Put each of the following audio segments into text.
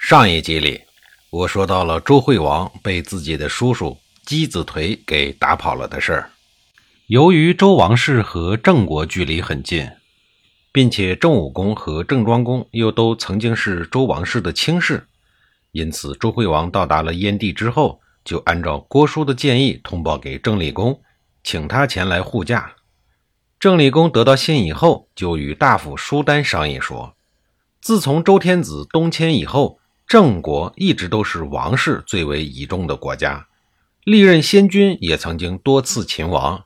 上一集里，我说到了周惠王被自己的叔叔姬子颓给打跑了的事儿。由于周王室和郑国距离很近，并且郑武公和郑庄公又都曾经是周王室的亲士，因此周惠王到达了燕地之后，就按照郭叔的建议通报给郑立公，请他前来护驾。郑立公得到信以后，就与大夫舒丹商议说：“自从周天子东迁以后。”郑国一直都是王室最为倚重的国家，历任先君也曾经多次秦王。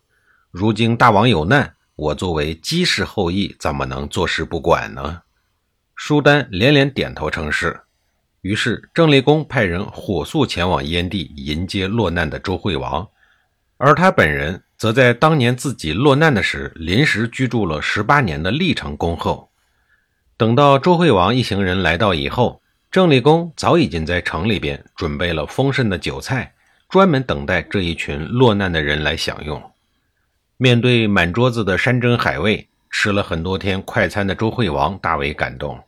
如今大王有难，我作为姬氏后裔，怎么能坐视不管呢？舒丹连连点头称是。于是郑立公派人火速前往燕地迎接落难的周惠王，而他本人则在当年自己落难的时，临时居住了十八年的历城宫后。等到周惠王一行人来到以后，郑立公早已经在城里边准备了丰盛的酒菜，专门等待这一群落难的人来享用。面对满桌子的山珍海味，吃了很多天快餐的周惠王大为感动。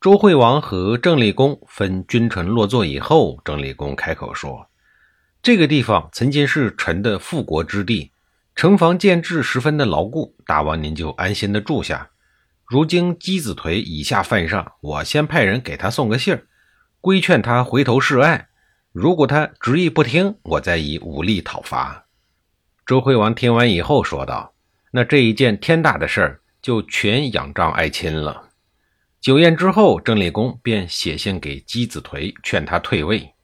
周惠王和郑立公分君臣落座以后，郑立公开口说：“这个地方曾经是臣的复国之地，城防建制十分的牢固，大王您就安心的住下。”如今姬子颓以下犯上，我先派人给他送个信儿，规劝他回头示爱。如果他执意不听，我再以武力讨伐。周惠王听完以后说道：“那这一件天大的事儿，就全仰仗爱卿了。”酒宴之后，郑立公便写信给姬子颓，劝他退位。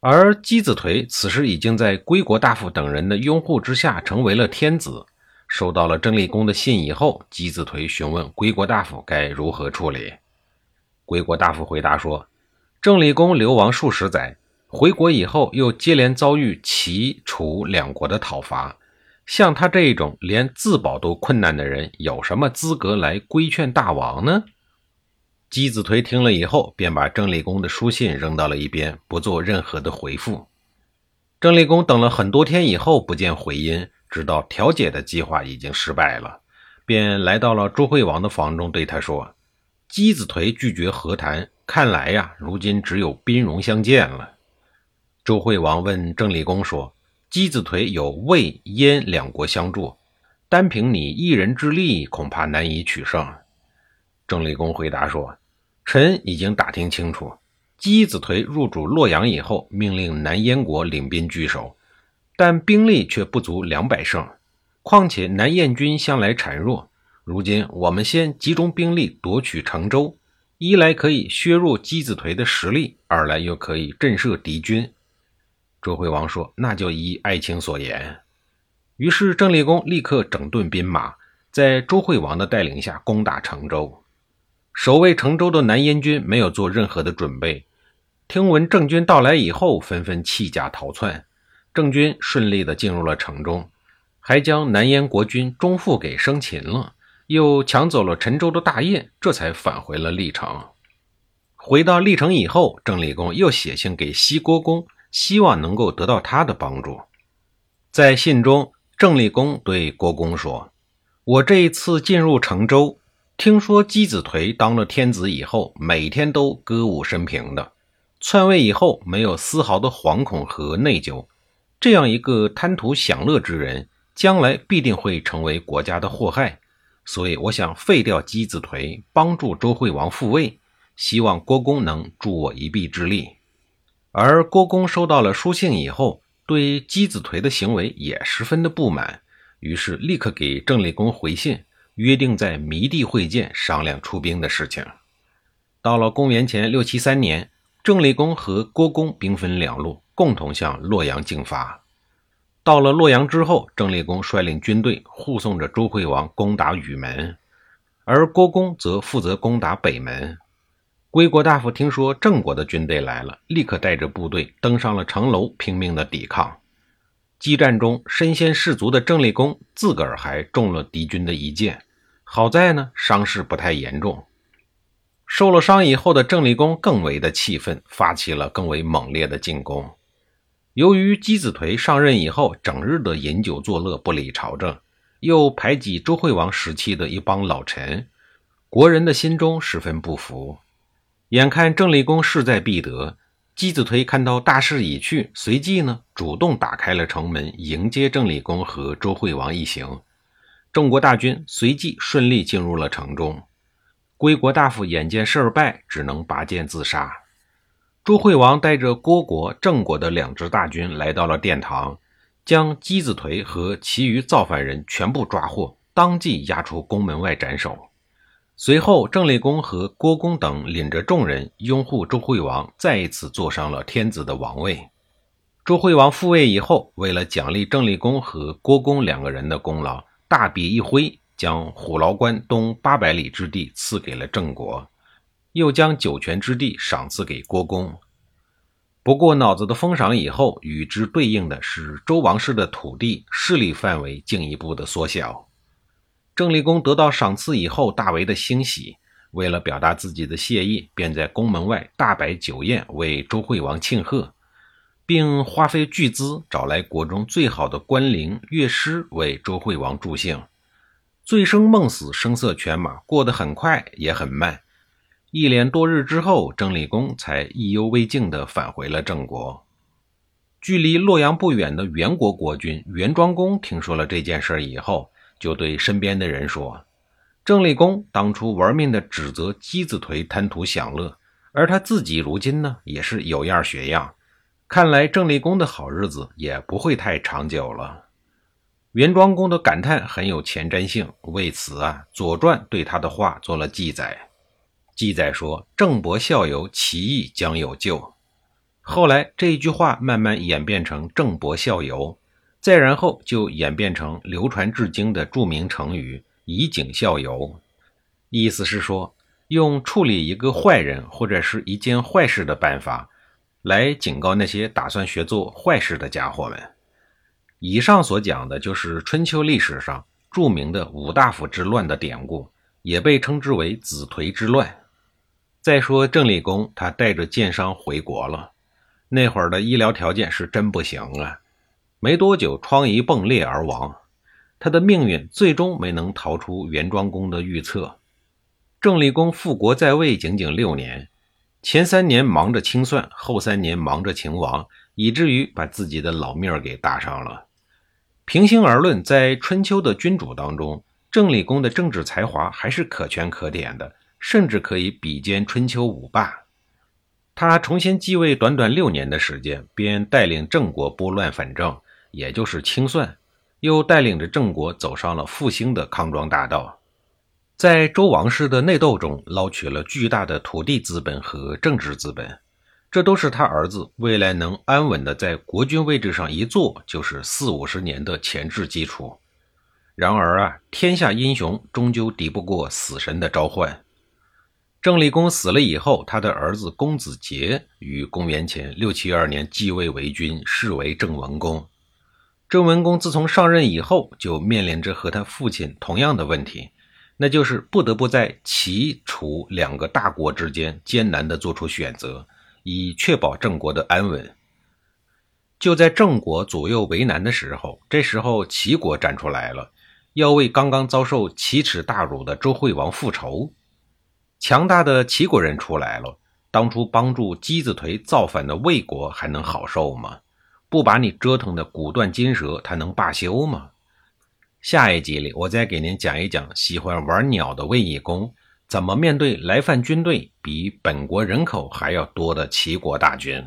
而姬子颓此时已经在归国大夫等人的拥护之下，成为了天子。收到了郑立公的信以后，姬子颓询问归国大夫该如何处理。归国大夫回答说：“郑立公流亡数十载，回国以后又接连遭遇齐、楚两国的讨伐，像他这一种连自保都困难的人，有什么资格来规劝大王呢？”姬子颓听了以后，便把郑立公的书信扔到了一边，不做任何的回复。郑立公等了很多天以后，不见回音。知道调解的计划已经失败了，便来到了周惠王的房中，对他说：“姬子颓拒绝和谈，看来呀，如今只有兵戎相见了。”周惠王问郑立公说：“姬子颓有魏、燕两国相助，单凭你一人之力，恐怕难以取胜。”郑立公回答说：“臣已经打听清楚，姬子颓入主洛阳以后，命令南燕国领兵据守。”但兵力却不足两百胜，况且南燕军向来孱弱。如今我们先集中兵力夺取成州，一来可以削弱姬子颓的实力，二来又可以震慑敌军。周惠王说：“那就依爱卿所言。”于是郑立公立刻整顿兵马，在周惠王的带领下攻打成州。守卫成州的南燕军没有做任何的准备，听闻郑军到来以后，纷纷弃甲逃窜。郑军顺利地进入了城中，还将南燕国君钟父给生擒了，又抢走了陈州的大印，这才返回了历城。回到历城以后，郑立公又写信给西郭公，希望能够得到他的帮助。在信中，郑立公对郭公说：“我这一次进入城州，听说姬子颓当了天子以后，每天都歌舞升平的，篡位以后没有丝毫的惶恐和内疚。”这样一个贪图享乐之人，将来必定会成为国家的祸害。所以，我想废掉姬子颓，帮助周惠王复位，希望郭公能助我一臂之力。而郭公收到了书信以后，对姬子颓的行为也十分的不满，于是立刻给郑立公回信，约定在弥地会见，商量出兵的事情。到了公元前六七三年，郑立公和郭公兵分两路。共同向洛阳进发。到了洛阳之后，郑立公率领军队护送着周惠王攻打禹门，而郭公则负责攻打北门。归国大夫听说郑国的军队来了，立刻带着部队登上了城楼，拼命的抵抗。激战中身先士卒的郑立功自个儿还中了敌军的一箭，好在呢伤势不太严重。受了伤以后的郑立功更为的气愤，发起了更为猛烈的进攻。由于姬子颓上任以后整日的饮酒作乐，不理朝政，又排挤周惠王时期的一帮老臣，国人的心中十分不服。眼看郑立功势在必得，姬子颓看到大势已去，随即呢主动打开了城门，迎接郑立功和周惠王一行。郑国大军随即顺利进入了城中。归国大夫眼见事儿败，只能拔剑自杀。周惠王带着郭国、郑国的两支大军来到了殿堂，将姬子颓和其余造反人全部抓获，当即押出宫门外斩首。随后，郑立公和郭公等领着众人拥护周惠王，再一次坐上了天子的王位。周惠王复位以后，为了奖励郑立公和郭公两个人的功劳，大笔一挥，将虎牢关东八百里之地赐给了郑国，又将九泉之地赏赐给郭公。不过，脑子的封赏以后，与之对应的是周王室的土地势力范围进一步的缩小。郑立功得到赏赐以后，大为的欣喜。为了表达自己的谢意，便在宫门外大摆酒宴，为周惠王庆贺，并花费巨资找来国中最好的官吏、乐师为周惠王助兴。醉生梦死，声色犬马，过得很快也很慢。一连多日之后，郑立功才意犹未尽地返回了郑国。距离洛阳不远的元国国君元庄公听说了这件事以后。就对身边的人说：“郑立功当初玩命的指责姬子颓贪图享乐，而他自己如今呢，也是有样学样。看来郑立功的好日子也不会太长久了。”元庄公的感叹很有前瞻性，为此啊，《左传》对他的话做了记载。记载说：“郑伯孝游，其义将有救。”后来这一句话慢慢演变成“郑伯孝游”。再然后就演变成流传至今的著名成语“以儆效尤”，意思是说用处理一个坏人或者是一件坏事的办法，来警告那些打算学做坏事的家伙们。以上所讲的就是春秋历史上著名的五大夫之乱的典故，也被称之为子颓之乱。再说郑立功，他带着箭伤回国了，那会儿的医疗条件是真不行啊。没多久，疮痍迸裂而亡。他的命运最终没能逃出元庄公的预测。郑立功复国在位仅仅六年，前三年忙着清算，后三年忙着秦王，以至于把自己的老命儿给搭上了。平心而论，在春秋的君主当中，郑立功的政治才华还是可圈可点的，甚至可以比肩春秋五霸。他重新继位短短六年的时间，便带领郑国拨乱反正。也就是清算，又带领着郑国走上了复兴的康庄大道，在周王室的内斗中捞取了巨大的土地资本和政治资本，这都是他儿子未来能安稳的在国君位置上一坐就是四五十年的前置基础。然而啊，天下英雄终究敌不过死神的召唤。郑立功死了以后，他的儿子公子杰于公元前六七二年继位为君，是为郑文公。郑文公自从上任以后，就面临着和他父亲同样的问题，那就是不得不在齐、楚两个大国之间艰难地做出选择，以确保郑国的安稳。就在郑国左右为难的时候，这时候齐国站出来了，要为刚刚遭受奇耻大辱的周惠王复仇。强大的齐国人出来了，当初帮助姬子颓造反的魏国还能好受吗？不把你折腾的骨断筋折，他能罢休吗？下一集里，我再给您讲一讲喜欢玩鸟的卫懿公怎么面对来犯军队比本国人口还要多的齐国大军。